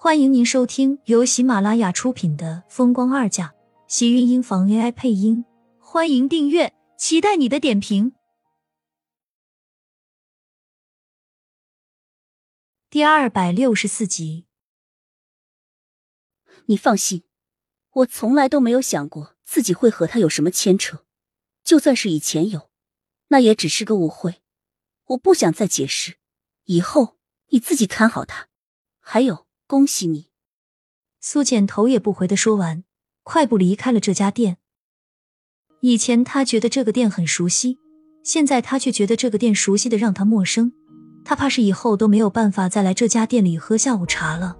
欢迎您收听由喜马拉雅出品的《风光二嫁》，喜运音房 AI 配音。欢迎订阅，期待你的点评。第二百六十四集，你放心，我从来都没有想过自己会和他有什么牵扯，就算是以前有，那也只是个误会。我不想再解释，以后你自己看好他。还有。恭喜你，苏浅头也不回的说完，快步离开了这家店。以前他觉得这个店很熟悉，现在他却觉得这个店熟悉的让他陌生。他怕是以后都没有办法再来这家店里喝下午茶了。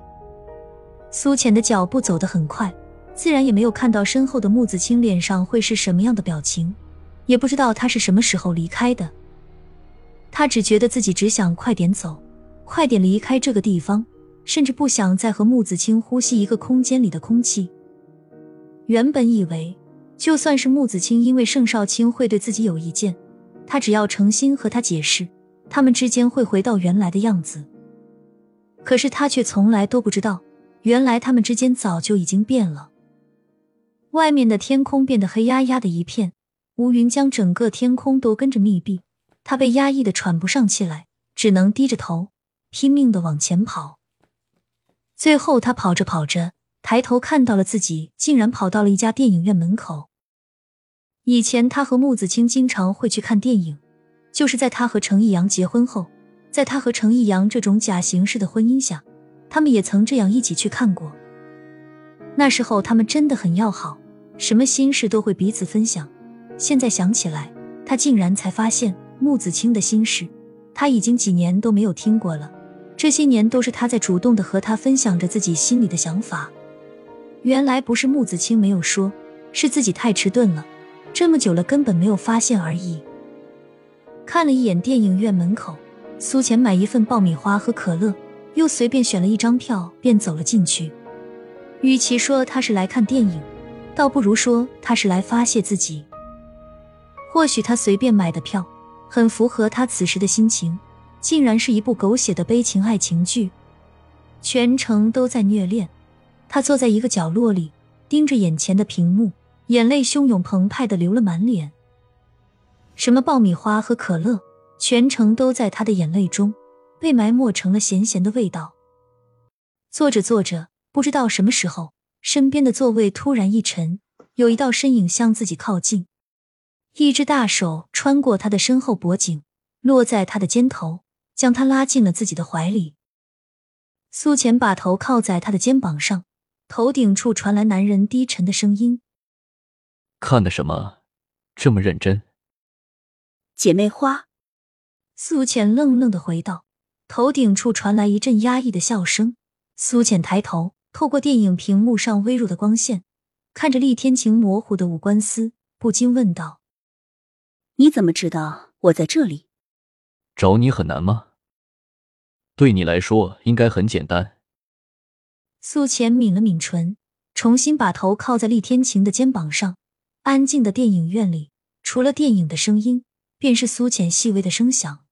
苏浅的脚步走得很快，自然也没有看到身后的木子清脸上会是什么样的表情，也不知道他是什么时候离开的。他只觉得自己只想快点走，快点离开这个地方。甚至不想再和木子清呼吸一个空间里的空气。原本以为，就算是木子清因为盛少卿会对自己有意见，他只要诚心和他解释，他们之间会回到原来的样子。可是他却从来都不知道，原来他们之间早就已经变了。外面的天空变得黑压压的一片，乌云将整个天空都跟着密闭。他被压抑的喘不上气来，只能低着头，拼命的往前跑。最后，他跑着跑着，抬头看到了自己，竟然跑到了一家电影院门口。以前，他和穆子清经常会去看电影，就是在他和程逸阳结婚后，在他和程逸阳这种假形式的婚姻下，他们也曾这样一起去看过。那时候，他们真的很要好，什么心事都会彼此分享。现在想起来，他竟然才发现穆子清的心事，他已经几年都没有听过了。这些年都是他在主动的和他分享着自己心里的想法。原来不是穆子清没有说，是自己太迟钝了，这么久了根本没有发现而已。看了一眼电影院门口，苏浅买一份爆米花和可乐，又随便选了一张票，便走了进去。与其说他是来看电影，倒不如说他是来发泄自己。或许他随便买的票，很符合他此时的心情。竟然是一部狗血的悲情爱情剧，全程都在虐恋。他坐在一个角落里，盯着眼前的屏幕，眼泪汹涌澎湃的流了满脸。什么爆米花和可乐，全程都在他的眼泪中被埋没成了咸咸的味道。坐着坐着，不知道什么时候，身边的座位突然一沉，有一道身影向自己靠近，一只大手穿过他的身后脖颈，落在他的肩头。将他拉进了自己的怀里，苏浅把头靠在他的肩膀上，头顶处传来男人低沉的声音：“看的什么，这么认真？”姐妹花。苏浅愣愣的回道，头顶处传来一阵压抑的笑声。苏浅抬头，透过电影屏幕上微弱的光线，看着厉天晴模糊的五官丝，不禁问道：“你怎么知道我在这里？找你很难吗？”对你来说应该很简单。苏浅抿了抿唇，重新把头靠在厉天晴的肩膀上。安静的电影院里，除了电影的声音，便是苏浅细微的声响。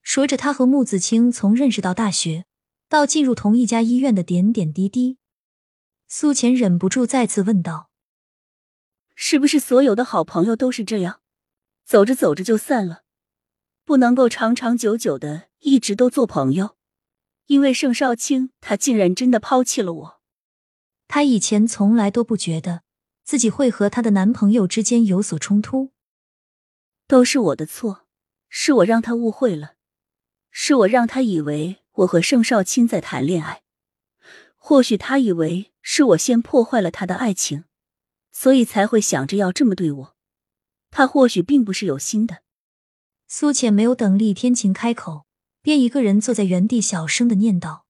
说着他和穆子清从认识到大学，到进入同一家医院的点点滴滴。苏浅忍不住再次问道：“是不是所有的好朋友都是这样，走着走着就散了，不能够长长久久的？”一直都做朋友，因为盛少卿他竟然真的抛弃了我。他以前从来都不觉得自己会和他的男朋友之间有所冲突，都是我的错，是我让他误会了，是我让他以为我和盛少卿在谈恋爱。或许他以为是我先破坏了他的爱情，所以才会想着要这么对我。他或许并不是有心的。苏浅没有等厉天晴开口。便一个人坐在原地，小声的念叨。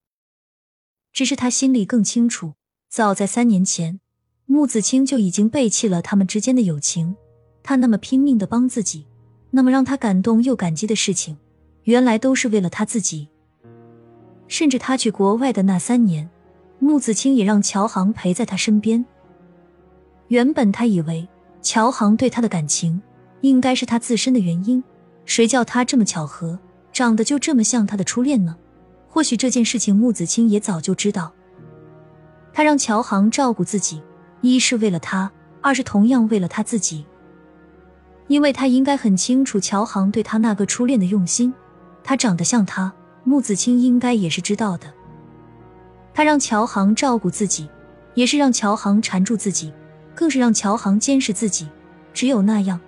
只是他心里更清楚，早在三年前，穆子清就已经背弃了他们之间的友情。他那么拼命的帮自己，那么让他感动又感激的事情，原来都是为了他自己。甚至他去国外的那三年，穆子清也让乔航陪在他身边。原本他以为乔航对他的感情应该是他自身的原因，谁叫他这么巧合。长得就这么像他的初恋呢？或许这件事情穆子清也早就知道。他让乔航照顾自己，一是为了他，二是同样为了他自己。因为他应该很清楚乔航对他那个初恋的用心。他长得像他，穆子清应该也是知道的。他让乔航照顾自己，也是让乔航缠住自己，更是让乔航监视自己。只有那样，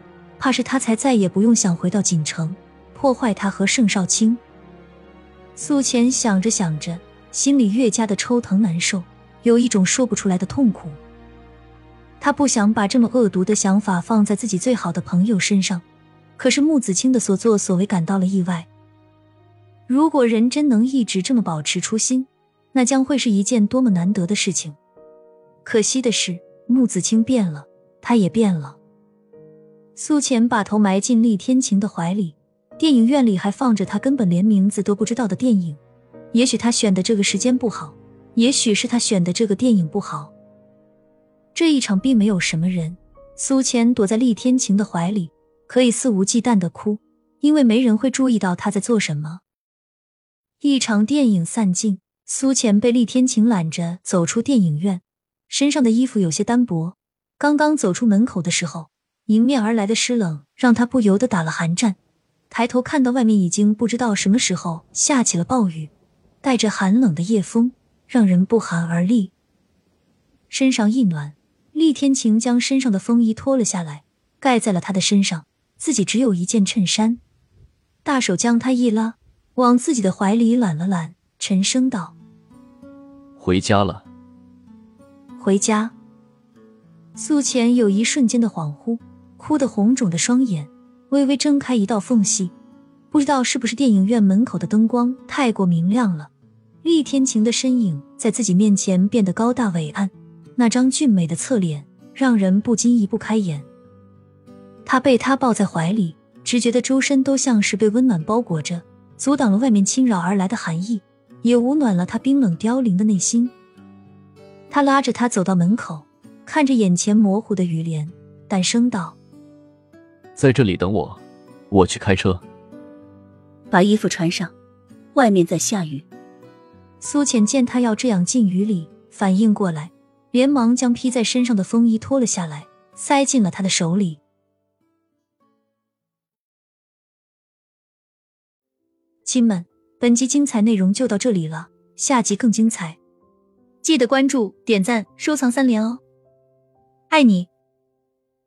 怕是他才再也不用想回到锦城，破坏他和盛少卿。苏浅想着想着，心里越加的抽疼难受。有一种说不出来的痛苦。他不想把这么恶毒的想法放在自己最好的朋友身上，可是穆子清的所作所为感到了意外。如果人真能一直这么保持初心，那将会是一件多么难得的事情。可惜的是，穆子清变了，他也变了。苏浅把头埋进厉天晴的怀里，电影院里还放着他根本连名字都不知道的电影。也许他选的这个时间不好。也许是他选的这个电影不好。这一场并没有什么人，苏浅躲在厉天晴的怀里，可以肆无忌惮的哭，因为没人会注意到他在做什么。一场电影散尽，苏浅被厉天晴揽着走出电影院，身上的衣服有些单薄。刚刚走出门口的时候，迎面而来的湿冷让他不由得打了寒战。抬头看到外面已经不知道什么时候下起了暴雨，带着寒冷的夜风。让人不寒而栗。身上一暖，厉天晴将身上的风衣脱了下来，盖在了他的身上。自己只有一件衬衫，大手将他一拉，往自己的怀里揽了揽，沉声道：“回家了。”回家。苏浅有一瞬间的恍惚，哭得红肿的双眼微微睁开一道缝隙，不知道是不是电影院门口的灯光太过明亮了。厉天晴的身影在自己面前变得高大伟岸，那张俊美的侧脸让人不禁移不开眼。他被他抱在怀里，只觉得周身都像是被温暖包裹着，阻挡了外面侵扰而来的寒意，也捂暖了他冰冷凋零的内心。他拉着他走到门口，看着眼前模糊的雨帘，淡声道：“在这里等我，我去开车。”把衣服穿上，外面在下雨。苏浅见他要这样进雨里，反应过来，连忙将披在身上的风衣脱了下来，塞进了他的手里。亲们，本集精彩内容就到这里了，下集更精彩，记得关注、点赞、收藏三连哦，爱你！